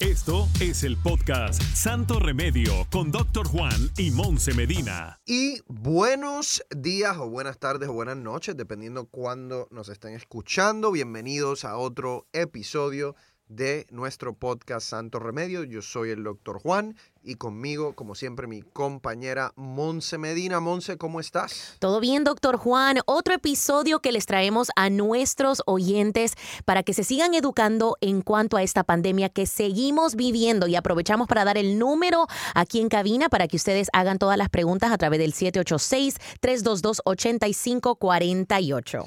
Esto es el podcast Santo Remedio con Doctor Juan y Monse Medina. Y buenos días o buenas tardes o buenas noches, dependiendo cuándo nos estén escuchando. Bienvenidos a otro episodio de nuestro podcast Santo Remedio. Yo soy el doctor Juan y conmigo, como siempre, mi compañera Monse Medina. Monse, ¿cómo estás? Todo bien, doctor Juan. Otro episodio que les traemos a nuestros oyentes para que se sigan educando en cuanto a esta pandemia que seguimos viviendo y aprovechamos para dar el número aquí en cabina para que ustedes hagan todas las preguntas a través del 786-322-8548.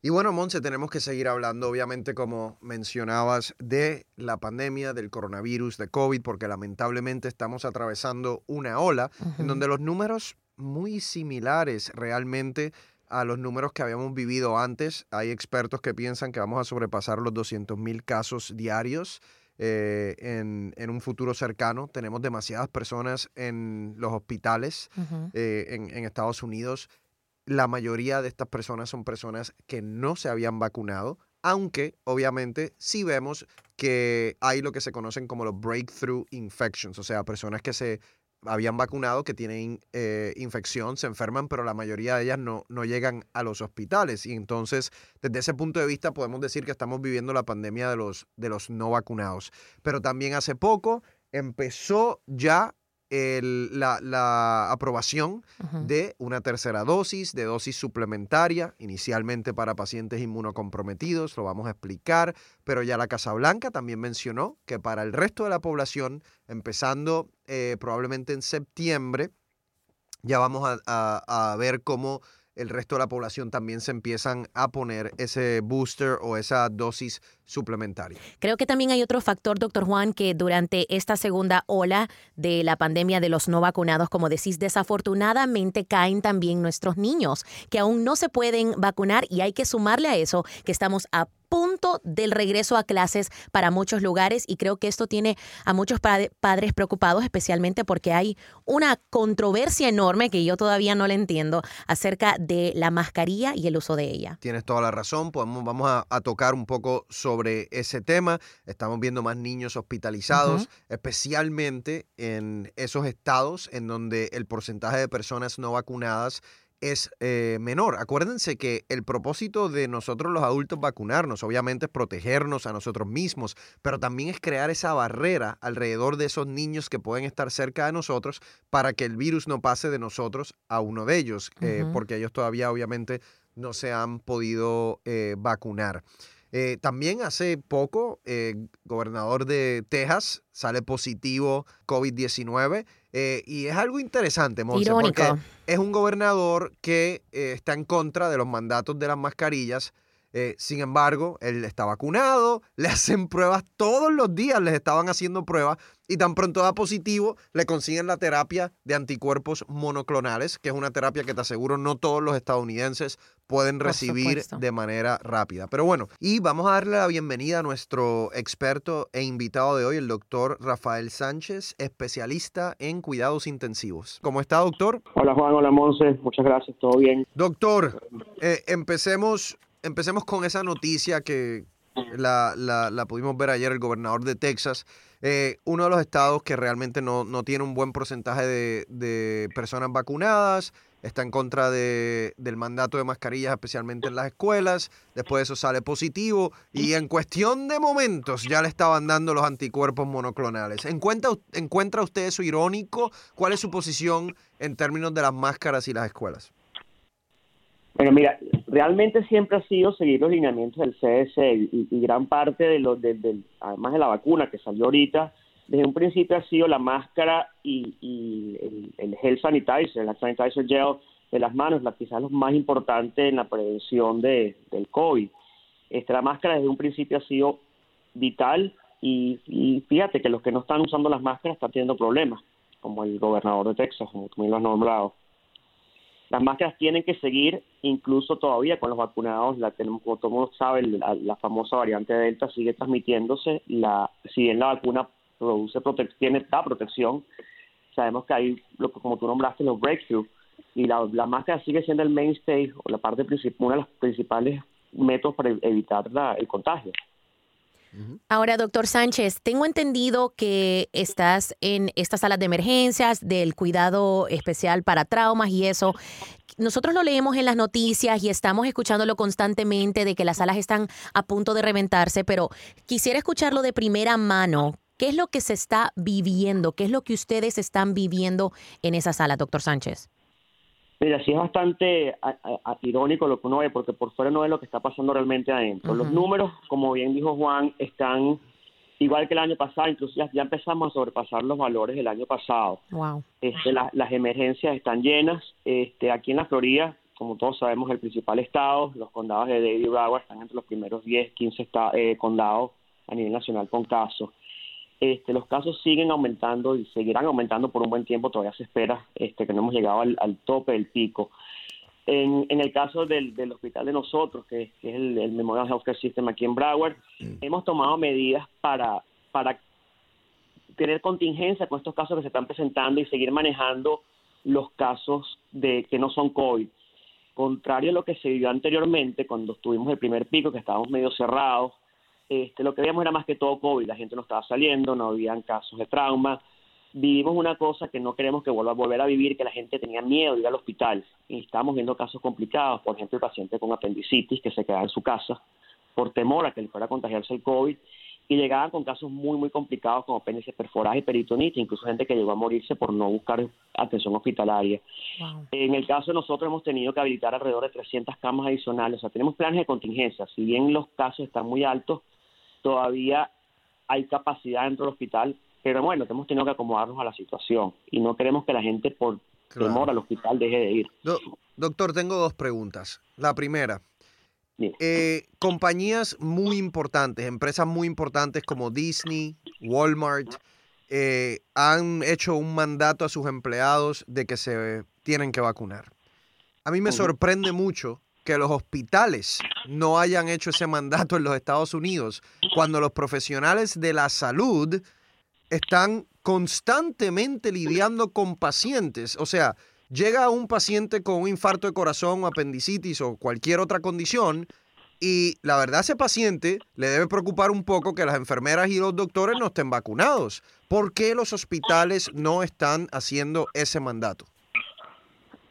Y bueno, Monse, tenemos que seguir hablando, obviamente, como mencionabas, de la pandemia, del coronavirus, de COVID, porque lamentablemente estamos atravesando una ola en donde los números muy similares realmente a los números que habíamos vivido antes. Hay expertos que piensan que vamos a sobrepasar los 200 mil casos diarios. Eh, en, en, un futuro cercano. Tenemos demasiadas personas en los hospitales eh, en, en Estados Unidos la mayoría de estas personas son personas que no se habían vacunado, aunque obviamente sí vemos que hay lo que se conocen como los breakthrough infections, o sea, personas que se habían vacunado, que tienen eh, infección, se enferman, pero la mayoría de ellas no, no llegan a los hospitales. Y entonces, desde ese punto de vista, podemos decir que estamos viviendo la pandemia de los, de los no vacunados. Pero también hace poco empezó ya la, aprobación de una tercera dosis, de dosis suplementaria, inicialmente para pacientes inmunocomprometidos, lo vamos a explicar, pero ya la Casa Blanca también mencionó que para el resto de la población, empezando eh, probablemente en septiembre, ya vamos a, a ver cómo el resto de la población también se empiezan a poner ese booster o esa dosis suplementaria. Creo que también hay otro factor, doctor Juan, que durante esta segunda ola de la pandemia de los no vacunados, como decís, desafortunadamente caen también nuestros niños que aún no se pueden vacunar y hay que sumarle a eso que estamos a punto del regreso a clases para muchos lugares y creo que esto tiene a muchos padres preocupados, especialmente porque hay una controversia enorme que yo todavía no le entiendo acerca de la mascarilla y el uso de ella. Tienes toda la razón, Podemos, vamos a, tocar un poco sobre ese tema. Estamos viendo más niños hospitalizados, especialmente en esos estados en donde el porcentaje de personas no vacunadas es eh, menor. Acuérdense que el propósito de nosotros los adultos vacunarnos, obviamente, es protegernos a nosotros mismos, pero también es crear esa barrera alrededor de esos niños que pueden estar cerca de nosotros para que el virus no pase de nosotros a uno de ellos, eh, porque ellos todavía, obviamente, no se han podido eh, vacunar. También hace poco, el gobernador de Texas sale positivo COVID-19 eh, y es algo interesante, Monse, porque es un gobernador que eh, está en contra de los mandatos de las mascarillas. Eh, sin embargo, él está vacunado, le hacen pruebas todos los días, les estaban haciendo pruebas y tan pronto da positivo, le consiguen la terapia de anticuerpos monoclonales, que es una terapia que te aseguro no todos los estadounidenses pueden recibir de manera rápida. Pero bueno, y vamos a darle la bienvenida a nuestro experto e invitado de hoy, el doctor Rafael Sánchez, especialista en cuidados intensivos. ¿Cómo está, doctor? Hola, Juan. Hola, Monse. Muchas gracias. ¿Todo bien? Doctor, eh, empecemos, empecemos con esa noticia que la, la pudimos ver ayer, el gobernador de Texas eh, uno de los estados que realmente no, tiene un buen porcentaje de, personas vacunadas, está en contra de, del mandato de mascarillas, especialmente en las escuelas, después de eso sale positivo y en cuestión de momentos ya le estaban dando los anticuerpos monoclonales. ¿Encuentra, ¿Encuentra usted eso irónico? ¿Cuál es su posición en términos de las máscaras y las escuelas? Bueno, mira, realmente siempre ha sido seguir los lineamientos del CDC y, gran parte de los, además de la vacuna que salió ahorita, desde un principio ha sido la máscara y, el, el, gel sanitizer, el sanitizer gel de las manos, la, quizás lo más importante en la prevención de, del COVID. Esta, la máscara desde un principio ha sido vital y, y fíjate que los que no están usando las máscaras están teniendo problemas, como el gobernador de Texas, como tú me lo has nombrado. Las máscaras tienen que seguir, incluso todavía con los vacunados, la tenemos, como todo el mundo sabe, la, famosa variante Delta sigue transmitiéndose. La, si bien la vacuna produce tiene la protección, sabemos que hay, lo como tú nombraste, los breakthroughs, y la, la máscara sigue siendo el mainstay o la parte principal, uno de los principales métodos para evitar la, el contagio. Ahora, doctor Sánchez, tengo entendido que estás en estas salas de emergencias, del cuidado especial para traumas y eso. Nosotros lo leemos en las noticias y estamos escuchándolo constantemente de que las salas están a punto de reventarse, pero quisiera escucharlo de primera mano. ¿Qué es lo que se está viviendo? ¿Qué es lo que ustedes están viviendo en esa sala, doctor Sánchez? Mira, sí es bastante irónico lo que uno ve, porque por fuera no es lo que está pasando realmente adentro. Los números, como bien dijo Juan, están igual que el año pasado, incluso ya, empezamos a sobrepasar los valores del año pasado. Wow. Este, las emergencias están llenas. Este, aquí en la Florida, como todos sabemos, el principal estado, los condados de David Broward están entre los primeros 10, 15 eh, condados a nivel nacional con casos. Este, los casos siguen aumentando y seguirán aumentando por un buen tiempo, todavía se espera este, que no hemos llegado al, tope del pico. En, el caso del, hospital de nosotros, que, es el, el, Memorial Healthcare System aquí en Broward, mm. hemos tomado medidas para, para tener contingencia con estos casos que se están presentando y seguir manejando los casos de que no son COVID. Contrario a lo que se vivió anteriormente, cuando tuvimos el primer pico, que estábamos medio cerrados, este, lo que veíamos era más que todo COVID, la gente no estaba saliendo, no habían casos de trauma. Vivimos una cosa que no queremos que vuelva a volver a vivir, que la gente tenía miedo de ir al hospital. Y estamos viendo casos complicados, por ejemplo, el paciente con apendicitis que se quedaba en su casa por temor a que le fuera a contagiarse el COVID y llegaban con casos muy, muy complicados como apéndices perforadas y peritonitis, incluso gente que llegó a morirse por no buscar atención hospitalaria. En el caso de nosotros hemos tenido que habilitar alrededor de 300 camas adicionales, o sea, tenemos planes de contingencia, si bien los casos están muy altos, todavía hay capacidad dentro del hospital, pero bueno, hemos tenido que acomodarnos a la situación y no queremos que la gente por temor al hospital deje de ir. doctor, tengo dos preguntas. La primera, eh, compañías muy importantes, empresas muy importantes como Disney, Walmart, eh, han hecho un mandato a sus empleados de que se tienen que vacunar. A mí me sorprende mucho que los hospitales no hayan hecho ese mandato en los Estados Unidos, cuando los profesionales de la salud están constantemente lidiando con pacientes. O sea, llega un paciente con un infarto de corazón apendicitis o cualquier otra condición y la verdad ese paciente le debe preocupar un poco que las enfermeras y los doctores no estén vacunados. ¿Por qué los hospitales no están haciendo ese mandato?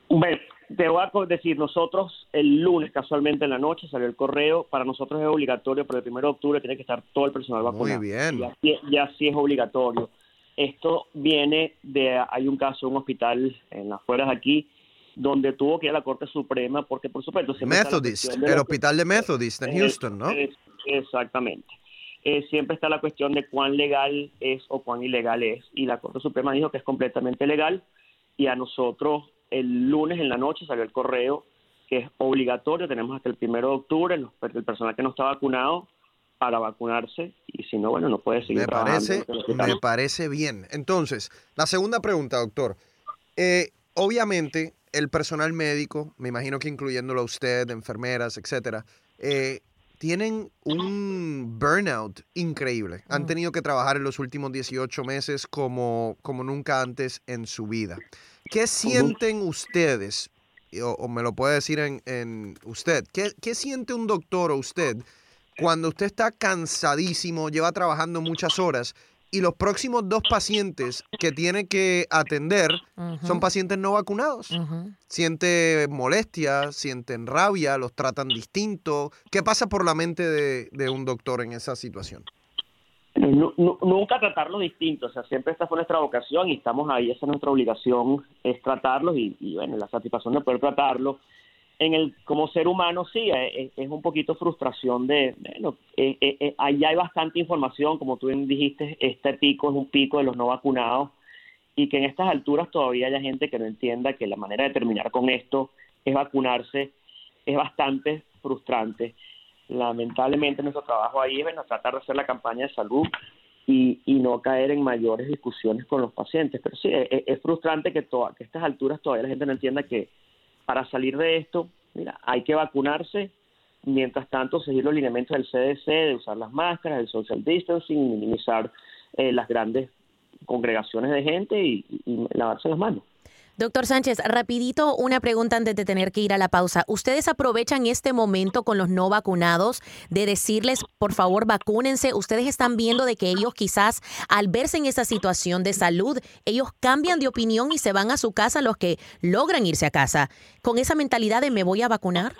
Bueno, te voy a decir, nosotros el lunes, casualmente en la noche, salió el correo. Para nosotros es obligatorio, pero el 1 de octubre tiene que estar todo el personal vacunado. Muy bien. Y así, es obligatorio. Esto viene de, hay un caso, un hospital en las afueras de aquí, donde tuvo que ir a la Corte Suprema, porque por supuesto... Methodist, el hospital de Methodist en Houston, ¿no? exactamente. Eh, siempre está la cuestión de cuán legal es o cuán ilegal es, y la Corte Suprema dijo que es completamente legal, y a nosotros el lunes en la noche salió el correo que es obligatorio, tenemos hasta el primero de octubre el personal que no está vacunado para vacunarse y si no, bueno, no puede seguir me Parece, me parece bien. Entonces, la segunda pregunta, doctor. Eh, obviamente, el personal médico, me imagino que incluyéndolo a usted, enfermeras, etcétera, eh, tienen un burnout increíble. Han mm. tenido que trabajar en los últimos 18 meses como, como nunca antes en su vida. ¿Qué sienten ustedes? O, me lo puede decir en, usted. ¿Qué, ¿Qué, siente un doctor o usted cuando usted está cansadísimo, lleva trabajando muchas horas y los próximos dos pacientes que tiene que atender son pacientes no vacunados? Siente molestia, sienten rabia, los tratan distinto. ¿Qué pasa por la mente de un doctor en esa situación? Nunca tratarlos distintos, o sea, siempre esta fue nuestra vocación y estamos ahí, esa es nuestra obligación, es tratarlos y, bueno, la satisfacción de poder tratarlos. En el, como ser humano, sí, eh, eh, es, un poquito frustración de, bueno, eh, eh, ahí hay bastante información, como tú dijiste, este pico es un pico de los no vacunados y que en estas alturas todavía haya gente que no entienda que la manera de terminar con esto es vacunarse, es bastante frustrante lamentablemente nuestro trabajo ahí es bueno, tratar de hacer la campaña de salud y, y no caer en mayores discusiones con los pacientes. Pero sí, es, es frustrante que, a estas alturas todavía la gente no entienda que para salir de esto, mira, hay que vacunarse, mientras tanto seguir los lineamientos del CDC, de usar las máscaras, el social distancing, minimizar eh, las grandes congregaciones de gente y lavarse las manos. Doctor Sánchez, rapidito una pregunta antes de tener que ir a la pausa. ¿Ustedes aprovechan este momento con los no vacunados de decirles, por favor, vacúnense? ¿Ustedes están viendo de que ellos quizás al verse en esa situación de salud, ellos cambian de opinión y se van a su casa los que logran irse a casa? ¿Con esa mentalidad de me voy a vacunar?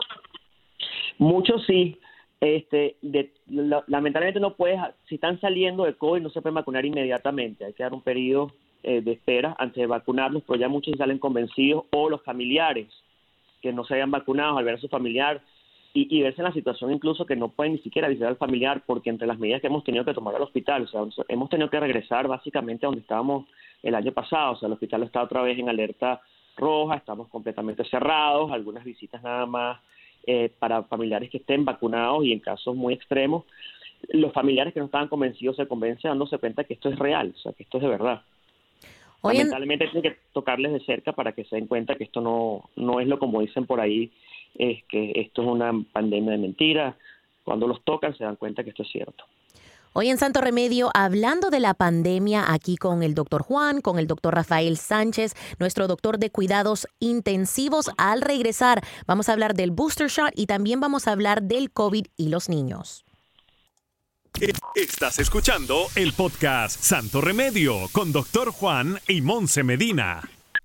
Muchos sí. Este, de, la, lamentablemente no puedes, si están saliendo de COVID no se pueden vacunar inmediatamente, hay que dar un periodo eh, de espera antes de vacunarlos, pero ya muchos salen convencidos, o los familiares que no se hayan vacunado al ver a su familiar y, verse en la situación incluso que no pueden ni siquiera visitar al familiar porque entre las medidas que hemos tenido que tomar al hospital, o sea, hemos tenido que regresar básicamente a donde estábamos el año pasado, o sea, el hospital está otra vez en alerta roja, estamos completamente cerrados, algunas visitas nada más eh, para familiares que estén vacunados y en casos muy extremos, los familiares que no estaban convencidos se convencen dándose cuenta que esto es real, o sea, que esto es de verdad. Oye, Lamentablemente tiene que tocarles de cerca para que se den cuenta que esto no, no es lo como dicen por ahí, es que esto es una pandemia de mentiras. Cuando los tocan se dan cuenta que esto es cierto. Hoy en Santo Remedio, hablando de la pandemia, aquí con el doctor Juan, con el doctor Rafael Sánchez, nuestro doctor de cuidados intensivos. Al regresar, vamos a hablar del booster shot y también vamos a hablar del COVID y los niños. Estás escuchando el podcast Santo Remedio con doctor Juan y Monse Medina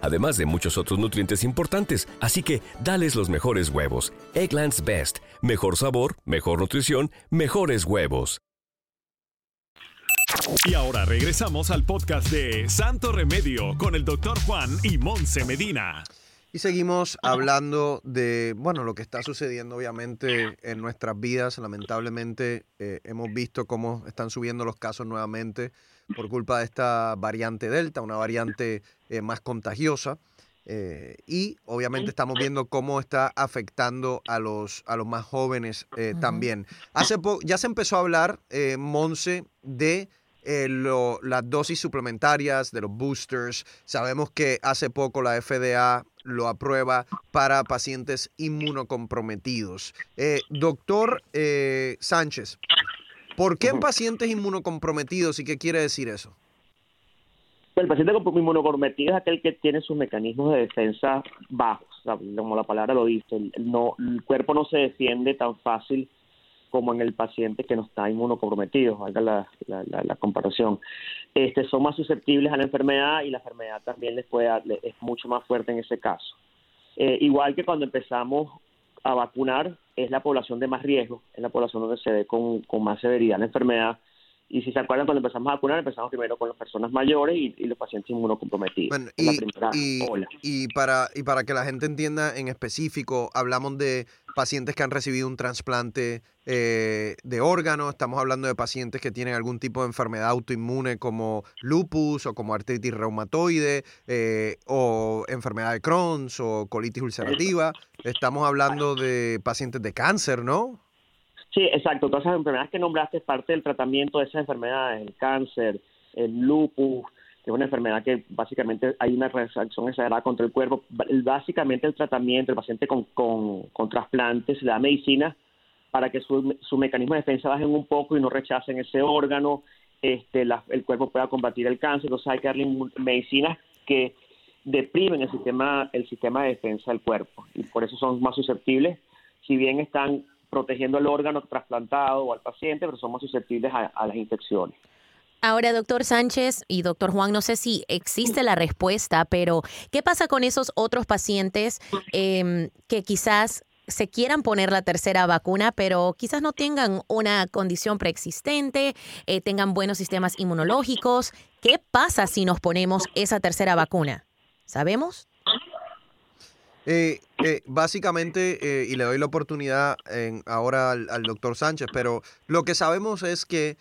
además de muchos otros nutrientes importantes. Así que, dales los mejores huevos. Eggland's Best, mejor sabor, mejor nutrición, mejores huevos. Y ahora regresamos al podcast de Santo Remedio con el doctor Juan y Monse Medina. Y seguimos hablando de, bueno, lo que está sucediendo obviamente en nuestras vidas. Lamentablemente eh, hemos visto cómo están subiendo los casos nuevamente por culpa de esta variante Delta, una variante eh, más contagiosa. Eh, y obviamente estamos viendo cómo está afectando a los, a los más jóvenes eh, también. Hace ya se empezó a hablar, eh, Monse, de lo, las dosis suplementarias, de los boosters. Sabemos que hace poco la FDA lo aprueba para pacientes inmunocomprometidos. Doctor Sánchez, ¿por qué en pacientes inmunocomprometidos y qué quiere decir eso? El paciente inmunocomprometido es aquel que tiene sus mecanismos de defensa bajos, como la palabra lo dice. El, no, el cuerpo no se defiende tan fácil como en el paciente que no está inmunocomprometido, valga la, la, la, la, comparación. Este, son más susceptibles a la enfermedad y la enfermedad también les puede es mucho más fuerte en ese caso. Eh, igual que cuando empezamos a vacunar, es la población de más riesgo, es la población donde se ve con, con más severidad la enfermedad y si se acuerdan, cuando empezamos a vacunar, empezamos primero con las personas mayores y, y los pacientes inmunocomprometidos. Bueno, y, y, y, para, y para que la gente entienda en específico, hablamos de pacientes que han recibido un trasplante eh, de órganos, estamos hablando de pacientes que tienen algún tipo de enfermedad autoinmune como lupus o como artritis reumatoide eh, o enfermedad de Crohn's o colitis ulcerativa. Estamos hablando de pacientes de cáncer, ¿no? Sí, exacto. Todas esas enfermedades que nombraste es parte del tratamiento de esas enfermedades, el cáncer, el lupus, que es una enfermedad que básicamente hay una reacción exagerada contra el cuerpo. Básicamente el tratamiento, el paciente con, trasplantes, le da medicina para que su, su mecanismo de defensa bajen un poco y no rechacen ese órgano, este, el cuerpo pueda combatir el cáncer. Entonces hay que darle medicinas que deprimen el sistema, el sistema de defensa del cuerpo y por eso son más susceptibles, si bien están protegiendo el órgano trasplantado o al paciente, pero somos susceptibles a, las infecciones. Ahora, doctor Sánchez y doctor Juan, no sé si existe la respuesta, pero ¿qué pasa con esos otros pacientes em, que quizás se quieran poner la tercera vacuna, pero quizás no tengan una condición preexistente, eh, tengan buenos sistemas inmunológicos? ¿Qué pasa si nos ponemos esa tercera vacuna? ¿Sabemos? Eh, eh, básicamente, eh, y le doy la oportunidad ahora al, doctor Sánchez, pero lo que sabemos es que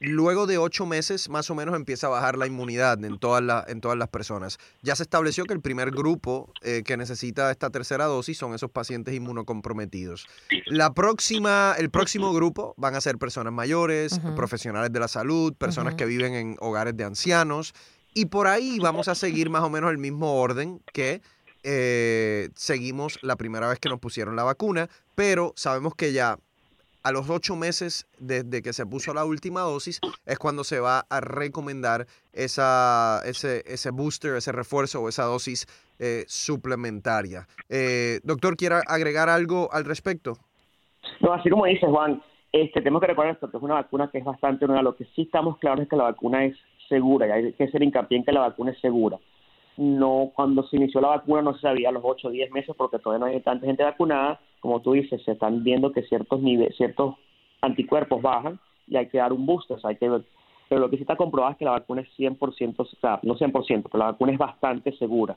luego de ocho meses más o menos empieza a bajar la inmunidad en todas, en todas las personas. Ya se estableció que el primer grupo que necesita esta tercera dosis son esos pacientes inmunocomprometidos. La próxima, el próximo grupo van a ser personas mayores, profesionales de la salud, personas que viven en hogares de ancianos. Y por ahí vamos a seguir más o menos el mismo orden que eh, seguimos la primera vez que nos pusieron la vacuna, pero sabemos que ya a los ocho meses desde que se puso la última dosis es cuando se va a recomendar esa, ese, ese booster, ese refuerzo o esa dosis eh, suplementaria. Eh, doctor, ¿quiere agregar algo al respecto? No, así como dice Juan, este, tenemos que recordar esto, que es una vacuna que es bastante nueva. Lo que sí estamos claros es que la vacuna es segura y hay que hacer hincapié en que la vacuna es segura no cuando se inició la vacuna no se sabía los 8 o 10 meses porque todavía no hay tanta gente vacunada. Como tú dices, se están viendo que ciertos niveles, ciertos anticuerpos bajan y hay que dar un booster, hay que Pero lo que sí está comprobado es que la vacuna es 100%, o sea, no 100%, pero la vacuna es bastante segura.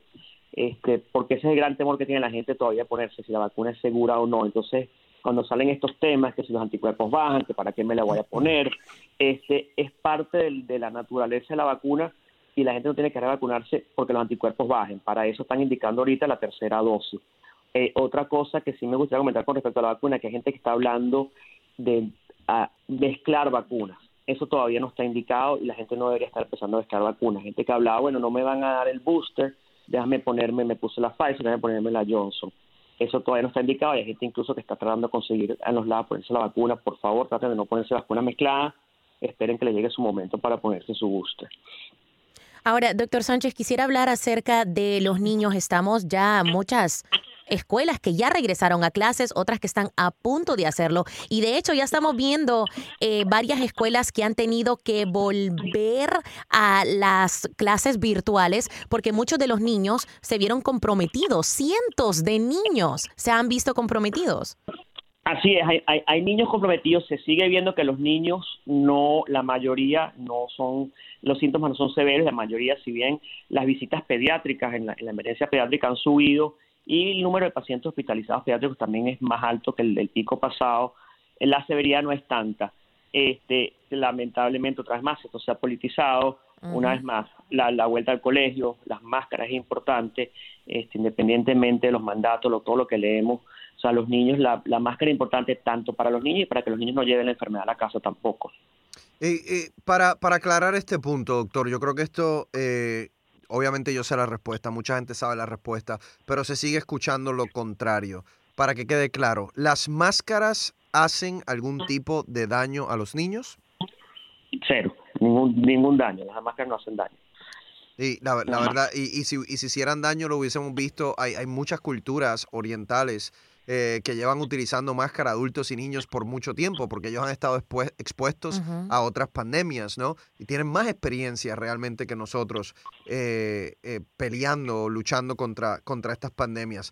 Este, porque ese es el gran temor que tiene la gente todavía ponerse, si la vacuna es segura o no. Entonces, cuando salen estos temas, que si los anticuerpos bajan, que para qué me la voy a poner, este, es parte de la naturaleza de la vacuna y la gente no tiene que vacunarse porque los anticuerpos bajen. Para eso están indicando ahorita la tercera dosis. Eh, otra cosa que sí me gustaría comentar con respecto a la vacuna, que hay gente que está hablando de mezclar vacunas. Eso todavía no está indicado y la gente no debería estar empezando a mezclar vacunas. Gente que hablaba, bueno, no me van a dar el booster, déjame ponerme, me puse la Pfizer, déjame ponerme la Johnson. Eso todavía no está indicado y hay gente incluso que está tratando de conseguir en los lados ponerse la vacuna. Por favor, traten de no ponerse la vacuna mezclada. Esperen que le llegue su momento para ponerse su booster. Ahora, doctor Sánchez, quisiera hablar acerca de los niños. Estamos ya muchas escuelas que ya regresaron a clases, otras que están a punto de hacerlo. Y de hecho ya estamos viendo eh, varias escuelas que han tenido que volver a las clases virtuales porque muchos de los niños se vieron comprometidos. Cientos de niños se han visto comprometidos. Así es, hay, hay, niños comprometidos, se sigue viendo que los niños no, la mayoría no son, los síntomas no son severos, la mayoría, si bien las visitas pediátricas en la, emergencia pediátrica han subido y el número de pacientes hospitalizados pediátricos también es más alto que el del pico pasado, la severidad no es tanta. Este, lamentablemente, otra vez más, esto se ha politizado, una vez más, la, la, vuelta al colegio, las máscaras es importante, este, independientemente de los mandatos, lo, todo lo que leemos o sea, los niños, la, máscara es importante tanto para los niños y para que los niños no lleven la enfermedad a la casa tampoco. Eh, para, para aclarar este punto, doctor, yo creo que esto, eh, obviamente yo sé la respuesta, mucha gente sabe la respuesta, pero se sigue escuchando lo contrario. Para que quede claro, ¿las máscaras hacen algún tipo de daño a los niños? Cero, ningún, ningún daño, las máscaras no hacen daño. Sí, la, verdad, y, y, si, y si hicieran daño lo hubiésemos visto, hay, hay muchas culturas orientales eh, que llevan utilizando máscara adultos y niños por mucho tiempo, porque ellos han estado expuestos a otras pandemias, ¿no? Y tienen más experiencia realmente que nosotros eh, eh, peleando, luchando contra, contra estas pandemias.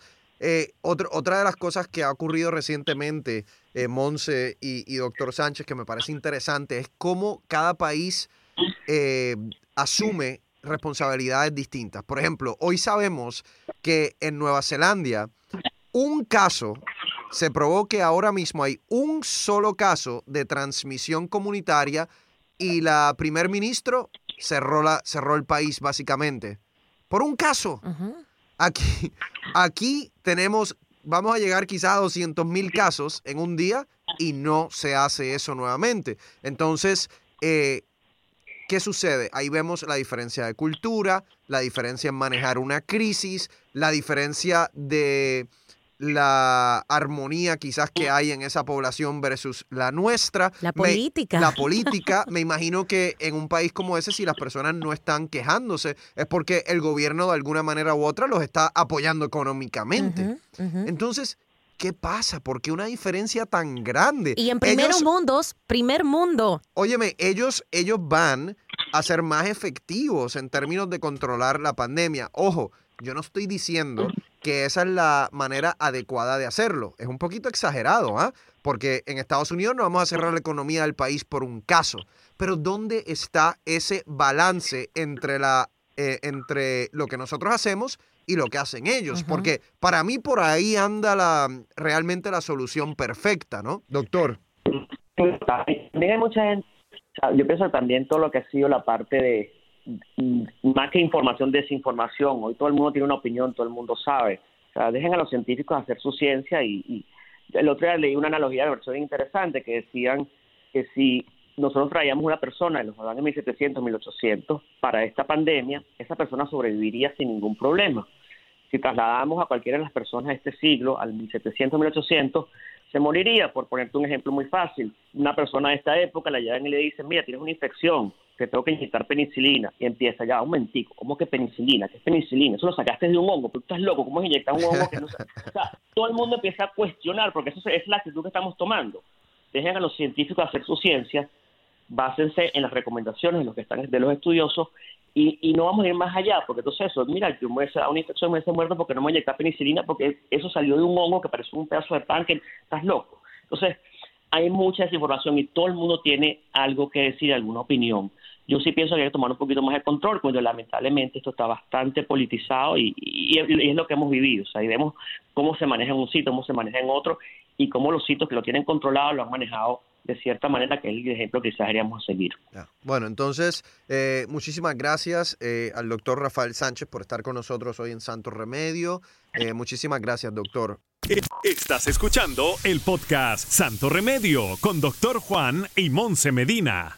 otra de las cosas que ha ocurrido recientemente, Monse y, y, doctor Sánchez, que me parece interesante, es cómo cada país asume responsabilidades distintas. Por ejemplo, hoy sabemos que en Nueva Zelanda un caso, se probó que ahora mismo hay un solo caso de transmisión comunitaria y la primer ministro cerró, la, cerró el país básicamente. Por un caso. Aquí, aquí tenemos, vamos a llegar quizás a 200 mil casos en un día y no se hace eso nuevamente. Entonces, eh, ¿qué sucede? Ahí vemos la diferencia de cultura, la diferencia en manejar una crisis, la diferencia de la armonía quizás que hay en esa población versus la nuestra. La Me- política. la política, me imagino que en un país como ese, si las personas no están quejándose, es porque el gobierno de alguna manera u otra los está apoyando económicamente. Entonces, ¿qué pasa? ¿Por qué una diferencia tan grande? Y en primeros Ellos- mundos, primer mundo. Óyeme, ellos, ellos van a ser más efectivos en términos de controlar la pandemia. Ojo, yo no estoy diciendo que esa es la manera adecuada de hacerlo. Es un poquito exagerado, ¿ah? Porque en Estados Unidos no vamos a cerrar la economía del país por un caso. Pero ¿dónde está ese balance entre, la, eh, entre lo que nosotros hacemos y lo que hacen ellos? Porque para mí por ahí anda la, realmente la solución perfecta, ¿no? Doctor. También hay mucha gente, o sea, yo pienso también todo lo que ha sido la parte de, más que información, desinformación. Hoy todo el mundo tiene una opinión, todo el mundo sabe. O sea, dejen a los científicos hacer su ciencia y, y el otro día leí una analogía de versión interesante que decían que si nosotros traíamos una persona en los años 1700, 1800 para esta pandemia, esa persona sobreviviría sin ningún problema. Si trasladamos a cualquiera de las personas de este siglo, al 1700, 1800, se moriría, por ponerte un ejemplo muy fácil. Una persona de esta época la llevan y le dicen, mira, tienes una infección, te tengo que inyectar penicilina. Y empieza ya, un momentico, ¿cómo que penicilina? ¿Qué es penicilina? Eso lo sacaste de un hongo, pero tú estás loco, ¿cómo es inyectar un hongo que no se-?" O sea, todo el mundo empieza a cuestionar, porque eso es la actitud que estamos tomando. Dejen a los científicos hacer su ciencia, básense en las recomendaciones de los que están de los estudiosos y, y no vamos a ir más allá, porque entonces eso, mira, yo me dar una infección, me ser muerto porque no me inyectar penicilina, porque eso salió de un hongo que parece un pedazo de pan, que estás loco. Entonces, hay mucha desinformación y todo el mundo tiene algo que decir, alguna opinión. Yo sí pienso que hay que tomar un poquito más de control, cuando lamentablemente esto está bastante politizado y, y- y es lo que hemos vivido. O sea, y vemos cómo se maneja en un sitio, cómo se maneja en otro y cómo los sitios que lo tienen controlado lo han manejado de cierta manera, que es el ejemplo que quizás deberíamos seguir. Ya. Bueno, entonces, eh, muchísimas gracias eh, al doctor Rafael Sánchez por estar con nosotros hoy en Santo Remedio. Eh, muchísimas gracias, doctor. Estás escuchando el podcast Santo Remedio con Doctor Juan y Monse Medina.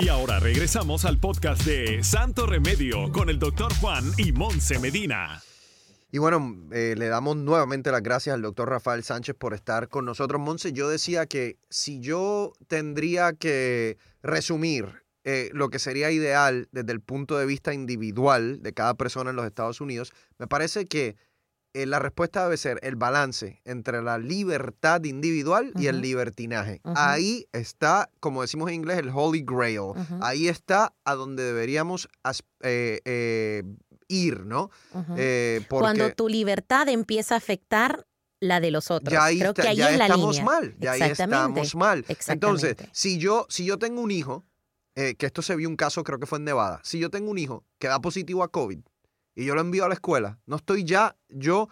Y ahora regresamos al podcast de Santo Remedio con el Doctor Juan y Monse Medina. Y bueno, eh, le damos nuevamente las gracias al doctor Rafael Sánchez por estar con nosotros. Monse, yo decía que si yo tendría que resumir eh, lo que sería ideal desde el punto de vista individual de cada persona en los Estados Unidos, me parece que eh, la respuesta debe ser el balance entre la libertad individual y el libertinaje. Ahí está, como decimos en inglés, el Holy Grail. Ahí está a donde deberíamos eh, eh, ir, ¿no? Eh, porque Cuando tu libertad empieza a afectar la de los otros. ya ahí, Creo está- que ahí ya es la estamos línea. mal, ya ahí estamos mal. Entonces, si yo, si yo tengo un hijo, eh, que esto se vio un caso, creo que fue en Nevada, si yo tengo un hijo que da positivo a COVID y yo lo envío a la escuela, no estoy ya yo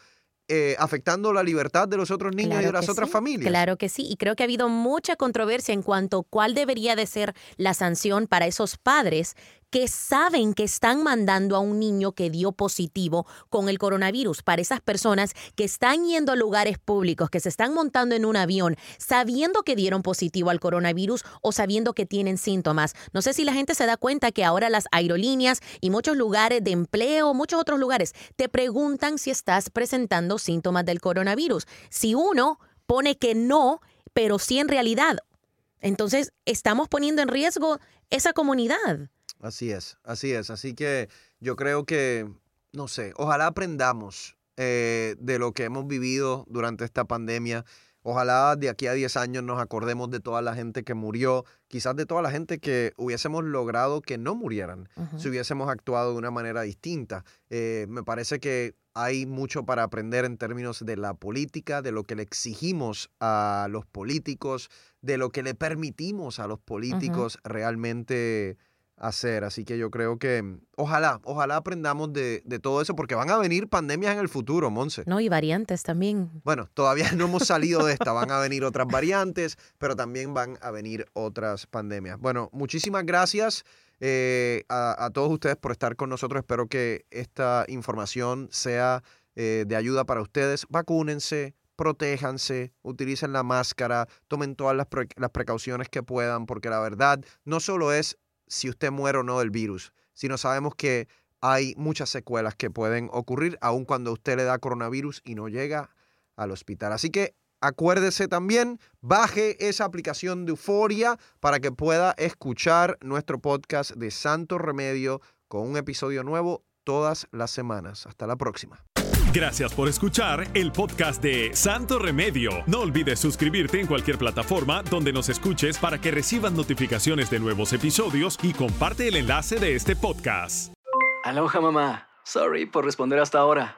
eh, afectando la libertad de los otros niños y de las otras familias. Claro que sí, y creo que ha habido mucha controversia en cuanto a cuál debería de ser la sanción para esos padres que saben que están mandando a un niño que dio positivo con el coronavirus, para esas personas que están yendo a lugares públicos, que se están montando en un avión, sabiendo que dieron positivo al coronavirus o sabiendo que tienen síntomas. No sé si la gente se da cuenta que ahora las aerolíneas y muchos lugares de empleo, muchos otros lugares, te preguntan si estás presentando síntomas del coronavirus. Si uno pone que no, pero sí en realidad, entonces estamos poniendo en riesgo esa comunidad. Así es, así es. Así que yo creo que, no sé, ojalá aprendamos eh, de lo que hemos vivido durante esta pandemia. Ojalá de aquí a 10 años nos acordemos de toda la gente que murió, quizás de toda la gente que hubiésemos logrado que no murieran, si hubiésemos actuado de una manera distinta. Eh, me parece que hay mucho para aprender en términos de la política, de lo que le exigimos a los políticos, de lo que le permitimos a los políticos realmente hacer. Así que yo creo que ojalá, ojalá aprendamos de, todo eso, porque van a venir pandemias en el futuro, Monse. No, y variantes también. Bueno, todavía no hemos salido de esta, van a venir otras variantes, pero también van a venir otras pandemias. Bueno, muchísimas gracias. Eh, a, todos ustedes por estar con nosotros. Espero que esta información sea eh, de ayuda para ustedes. Vacúnense, protéjanse, utilicen la máscara, tomen todas las, las precauciones que puedan, porque la verdad no solo es si usted muere o no del virus, sino sabemos que hay muchas secuelas que pueden ocurrir aun cuando usted le da coronavirus y no llega al hospital. Así que acuérdese también, baje esa aplicación de Euforia para que pueda escuchar nuestro podcast de Santo Remedio con un episodio nuevo todas las semanas. Hasta la próxima. Gracias por escuchar el podcast de Santo Remedio. No olvides suscribirte en cualquier plataforma donde nos escuches para que recibas notificaciones de nuevos episodios y comparte el enlace de este podcast. Aloha mamá. Sorry por responder hasta ahora.